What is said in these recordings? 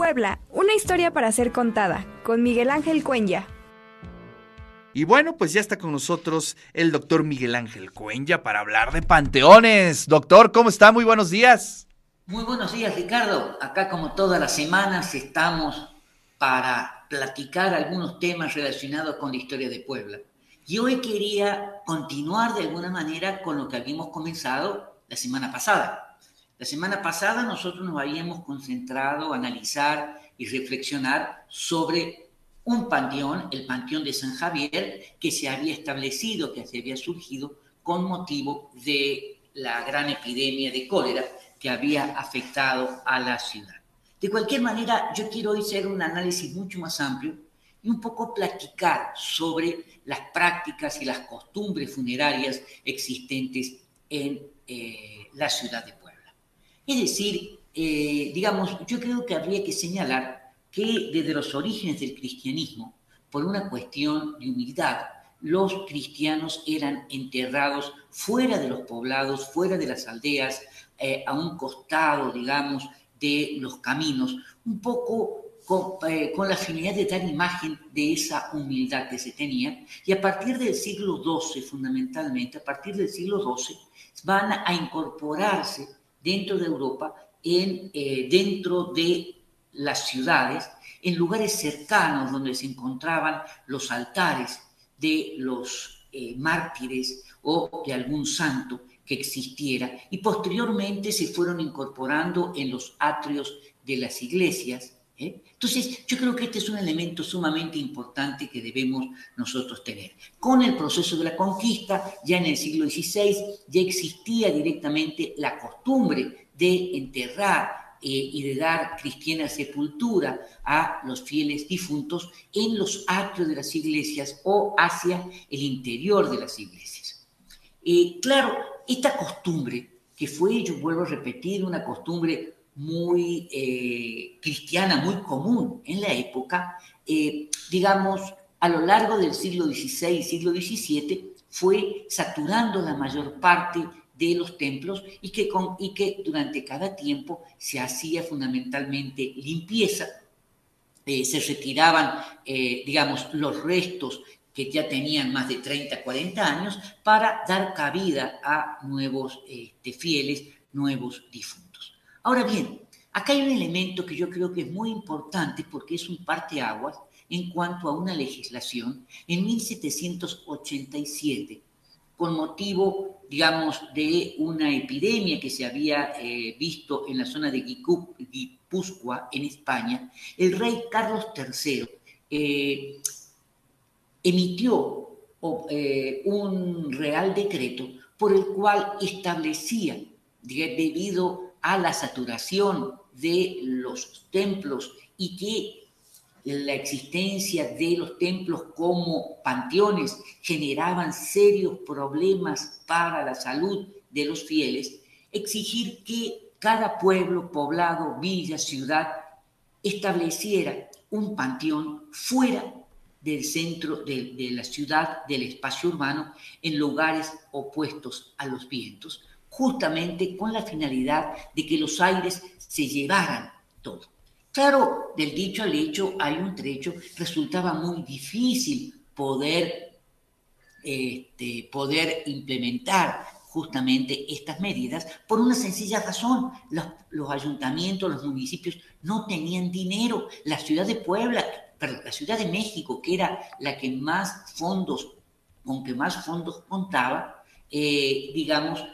Puebla, una historia para ser contada, con Miguel Ángel Cuenya. Y bueno, pues ya está con nosotros el doctor Miguel Ángel Cuenya para hablar de panteones. Doctor, ¿cómo está? Muy buenos días. Muy buenos días, Ricardo. Acá como todas las semanas estamos para platicar algunos temas relacionados con la historia de Puebla. Y hoy quería continuar de alguna manera con lo que habíamos comenzado la semana pasada. La semana pasada nosotros nos habíamos concentrado a analizar y reflexionar sobre un panteón, el Panteón de San Javier, que se había establecido, que se había surgido con motivo de la gran epidemia de cólera que había afectado a la ciudad. De cualquier manera, yo quiero hoy hacer un análisis mucho más amplio y un poco platicar sobre las prácticas y las costumbres funerarias existentes en eh, la ciudad de Puebla. Es decir, eh, digamos, yo creo que habría que señalar que desde los orígenes del cristianismo, por una cuestión de humildad, los cristianos eran enterrados fuera de los poblados, fuera de las aldeas, eh, a un costado, digamos, de los caminos, un poco eh, con, la finalidad de dar imagen de esa humildad que se tenía. Y a partir del siglo XII, fundamentalmente, a partir del siglo XII, van a incorporarse dentro de Europa, en, eh, dentro de las ciudades, en lugares cercanos donde se encontraban los altares de los eh, mártires o de algún santo que existiera y posteriormente se fueron incorporando en los atrios de las iglesias. ¿Eh? Entonces, yo creo que este es un elemento sumamente importante que debemos nosotros tener. Con el proceso de la conquista, ya en el siglo XVI, ya existía directamente la costumbre de enterrar eh, y de dar cristiana sepultura a los fieles difuntos en los atrios de las iglesias o hacia el interior de las iglesias. Eh, claro, esta costumbre, que fue, yo vuelvo a repetir, una costumbre muy eh, cristiana, muy común en la época, digamos, a lo largo del siglo XVI y siglo XVII, fue saturando la mayor parte de los templos y que, con, y que durante cada tiempo se hacía fundamentalmente limpieza, eh, se retiraban, eh, digamos, los restos que ya tenían más de 30, 40 años para dar cabida a nuevos este, fieles, nuevos difuntos. Ahora bien, acá hay un elemento que yo creo que es muy importante porque es un parteaguas en cuanto a una legislación. En 1787, con motivo, digamos, de una epidemia que se había eh, visto en la zona de Guipúzcoa, en España, el rey Carlos III eh, emitió eh, un real decreto por el cual establecía, debido a la saturación de los templos y que la existencia de los templos como panteones generaban serios problemas para la salud de los fieles, exigir que cada pueblo, poblado, villa, ciudad estableciera un panteón fuera del centro de, la ciudad, del espacio urbano, en lugares opuestos a los vientos, justamente con la finalidad de que los aires se llevaran todo. Claro, del dicho al hecho hay un trecho, resultaba muy difícil poder, este, poder implementar justamente estas medidas por una sencilla razón. Los, ayuntamientos, los municipios no tenían dinero. La ciudad de Puebla, la ciudad de México, que era la que más fondos, con que más fondos contaba, eh, digamos,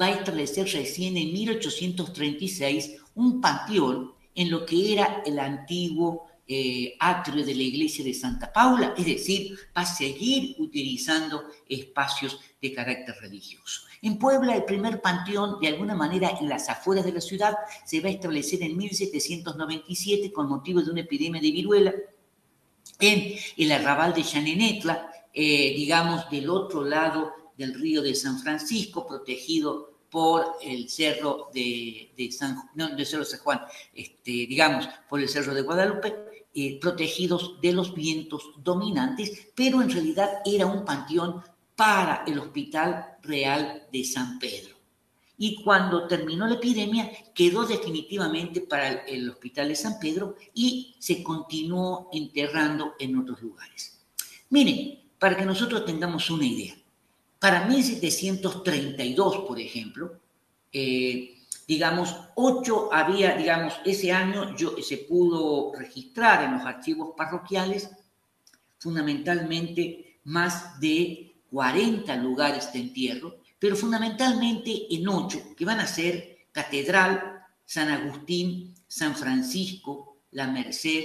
va a establecer recién en 1836 un panteón en lo que era el antiguo eh, atrio de la iglesia de Santa Paula, es decir, va a seguir utilizando espacios de carácter religioso. En Puebla, el primer panteón, de alguna manera, en las afueras de la ciudad, se va a establecer en 1797 con motivo de una epidemia de viruela en el arrabal de Chanenetla, eh, digamos, del otro lado del río de San Francisco, protegido por el cerro de, San, no, cerro San Juan, este, digamos, por el cerro de Guadalupe, eh, protegidos de los vientos dominantes, pero en realidad era un panteón para el Hospital Real de San Pedro. y cuando terminó la epidemia quedó definitivamente para el, hospital de San Pedro y se continuó enterrando en otros lugares. Miren, para que nosotros tengamos una idea, para 1732, por ejemplo, eh, digamos, ocho había, digamos, ese año se pudo registrar en los archivos parroquiales fundamentalmente más de 40 lugares de entierro, pero fundamentalmente en ocho, que van a ser Catedral, San Agustín, San Francisco, La Merced,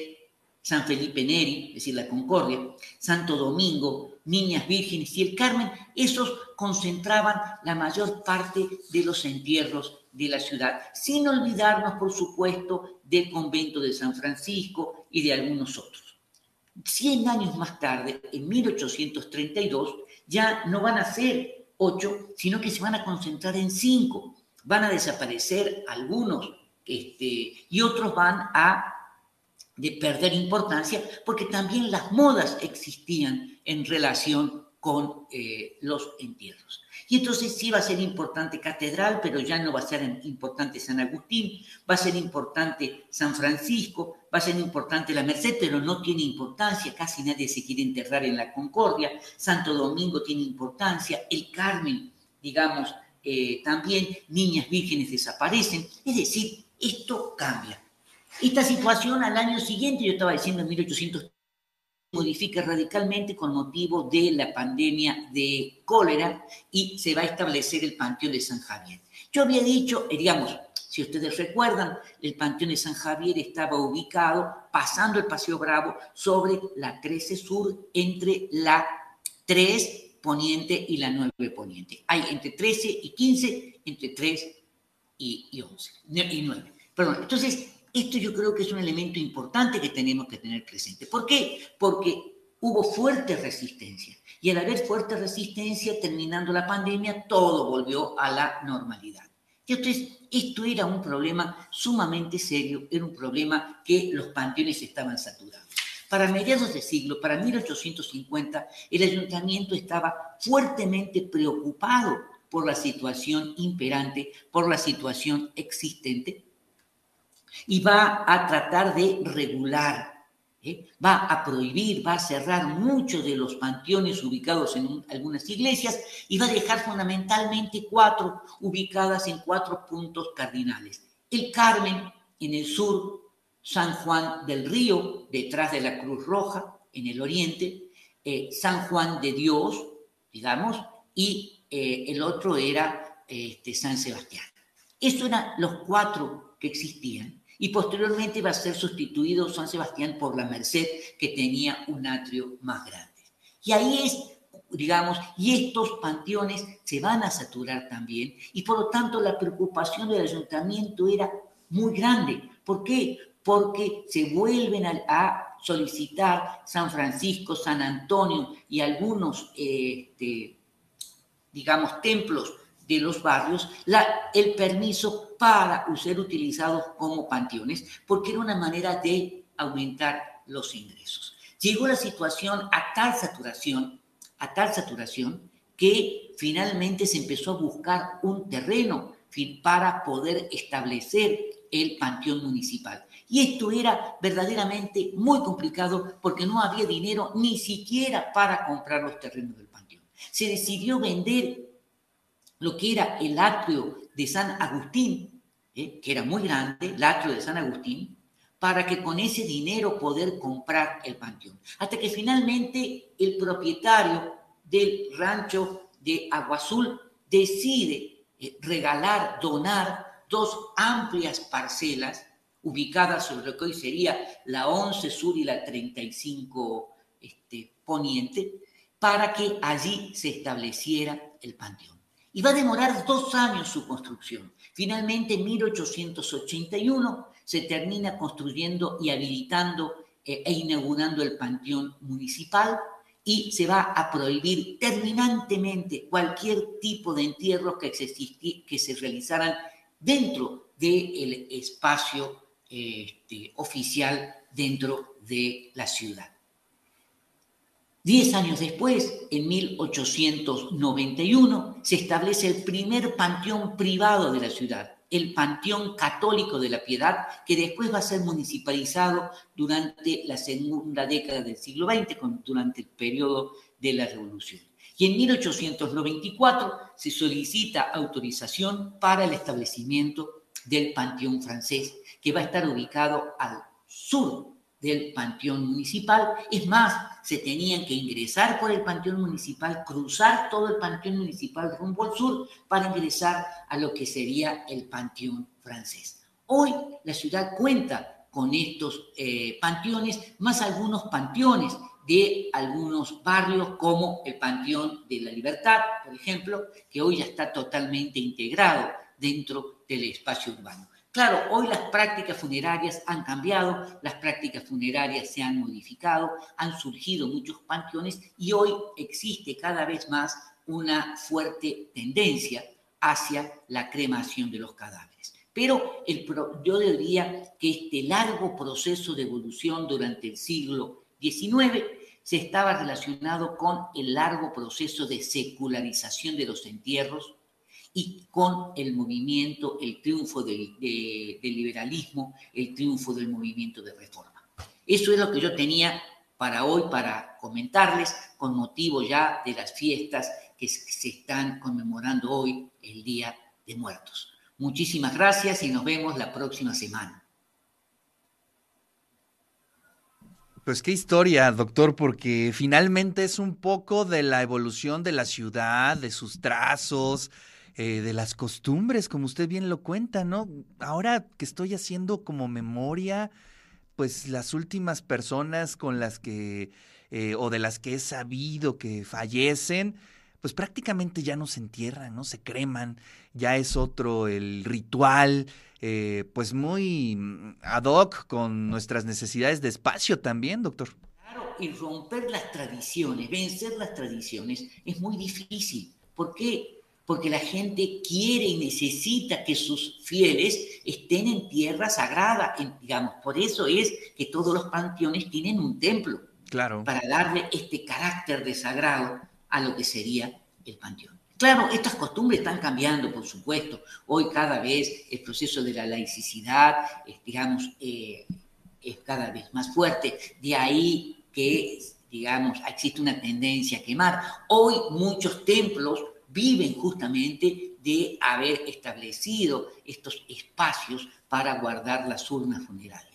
San Felipe Neri, es decir, la Concordia, Santo Domingo, Niñas Vírgenes y el Carmen, esos concentraban la mayor parte de los entierros de la ciudad, sin olvidarnos, por supuesto, del convento de San Francisco y de algunos otros. Cien años más tarde, en 1832, ya no van a ser ocho, sino que se van a concentrar en cinco. Van a desaparecer algunos este, y otros van a de perder importancia porque también las modas existían en relación con eh, los entierros. Y entonces sí va a ser importante Catedral, pero ya no va a ser importante San Agustín, va a ser importante San Francisco, va a ser importante la Merced, pero no tiene importancia, casi nadie se quiere enterrar en la Concordia, Santo Domingo tiene importancia, el Carmen, digamos, eh, también niñas vírgenes desaparecen, es decir, esto cambia. Esta situación al año siguiente, yo estaba diciendo en 1800 modifica radicalmente con motivo de la pandemia de cólera y se va a establecer el Panteón de San Javier. Yo había dicho, eh, digamos, si ustedes recuerdan, el Panteón de San Javier estaba ubicado pasando el Paseo Bravo sobre la 13 Sur entre la 3 Poniente y la 9 Poniente. Hay entre 13 y 15, entre 3 y, 11, y 9. Perdón, entonces esto yo creo que es un elemento importante que tenemos que tener presente. ¿Por qué? Porque hubo fuerte resistencia. Y al haber fuerte resistencia, terminando la pandemia, todo volvió a la normalidad. Entonces, esto era un problema sumamente serio, era un problema que los panteones estaban saturados. Para mediados de siglo, para 1850, el ayuntamiento estaba fuertemente preocupado por la situación imperante, por la situación existente, y va a tratar de regular, ¿eh? va a prohibir, va a cerrar muchos de los panteones ubicados en algunas iglesias y va a dejar fundamentalmente cuatro ubicadas en cuatro puntos cardinales. El Carmen en el sur, San Juan del Río, detrás de la Cruz Roja, en el oriente, eh, San Juan de Dios, digamos, y eh, el otro era este, San Sebastián. Estos eran los cuatro que existían y posteriormente va a ser sustituido San Sebastián por la Merced, que tenía un atrio más grande. Y ahí es, digamos, y estos panteones se van a saturar también, y por lo tanto la preocupación del ayuntamiento era muy grande. ¿Por qué? Porque se vuelven a, solicitar San Francisco, San Antonio y algunos, este, digamos, templos de los barrios el permiso para ser utilizados como panteones, porque era una manera de aumentar los ingresos. Llegó la situación a tal saturación, a tal saturación, que finalmente se empezó a buscar un terreno para poder establecer el panteón municipal. Y esto era verdaderamente muy complicado porque no había dinero ni siquiera para comprar los terrenos del panteón. Se decidió vender lo que era el atrio de San Agustín, ¿eh? que era muy grande, el atrio de San Agustín, para que con ese dinero poder comprar el panteón. Hasta que finalmente el propietario del rancho de Agua Azul decide eh, regalar, donar dos amplias parcelas ubicadas sobre lo que hoy sería la 11 Sur y la 35 este, Poniente, para que allí se estableciera el panteón y va a demorar dos años su construcción. Finalmente, en 1881 se termina construyendo y habilitando eh, e inaugurando el panteón municipal y se va a prohibir terminantemente cualquier tipo de entierros que que se realizaran dentro del espacio este, oficial dentro de la ciudad. Diez años después, en 1891, se establece el primer panteón privado de la ciudad, el Panteón Católico de la Piedad, que después va a ser municipalizado durante la segunda década del siglo XX, durante el periodo de la Revolución. Y en 1894 se solicita autorización para el establecimiento del Panteón francés, que va a estar ubicado al sur del Panteón Municipal. Es más, se tenían que ingresar por el Panteón Municipal, cruzar todo el Panteón Municipal rumbo al sur para ingresar a lo que sería el Panteón francés. Hoy la ciudad cuenta con estos eh, panteones, más algunos panteones de algunos barrios como el Panteón de la Libertad, por ejemplo, que hoy ya está totalmente integrado dentro del espacio urbano. Claro, hoy las prácticas funerarias han cambiado, las prácticas funerarias se han modificado, han surgido muchos panteones y hoy existe cada vez más una fuerte tendencia hacia la cremación de los cadáveres. Pero el, yo diría que este largo proceso de evolución durante el siglo XIX se estaba relacionado con el largo proceso de secularización de los entierros, y con el movimiento, el triunfo del, liberalismo, el triunfo del movimiento de reforma. Eso es lo que yo tenía para hoy, para comentarles, con motivo ya de las fiestas que se están conmemorando hoy, el Día de Muertos. Muchísimas gracias y nos vemos la próxima semana. Pues qué historia, doctor, porque finalmente es un poco de la evolución de la ciudad, de sus trazos, eh, de las costumbres, como usted bien lo cuenta, ¿no? Ahora que estoy haciendo como memoria, pues las últimas personas con las que, eh, o de las que he sabido que fallecen, pues prácticamente ya no se entierran, ¿no? Se creman, ya es otro el ritual, eh, pues muy mm, ad hoc con nuestras necesidades de espacio también, doctor. Claro, y romper las tradiciones, vencer las tradiciones es muy difícil. ¿Por qué? Porque la gente quiere y necesita que sus fieles estén en tierra sagrada, digamos. Por eso es que todos los panteones tienen un templo. Claro. Para darle este carácter de sagrado a lo que sería el panteón. Claro, estas costumbres están cambiando, por supuesto. Hoy cada vez el proceso de la laicidad, digamos, eh, es cada vez más fuerte. De ahí que, digamos, existe una tendencia a quemar. Hoy muchos templos viven justamente de haber establecido estos espacios para guardar las urnas funerarias.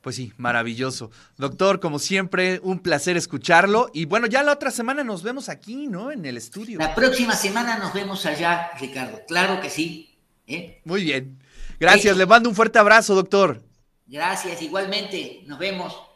Pues sí, maravilloso. Doctor, como siempre, un placer escucharlo. Y bueno, ya la otra semana nos vemos aquí, ¿no? En el estudio. La próxima semana nos vemos allá, Ricardo. Claro que sí. ¿eh? Muy bien. Gracias, le mando un fuerte abrazo, doctor. Gracias, igualmente. Nos vemos.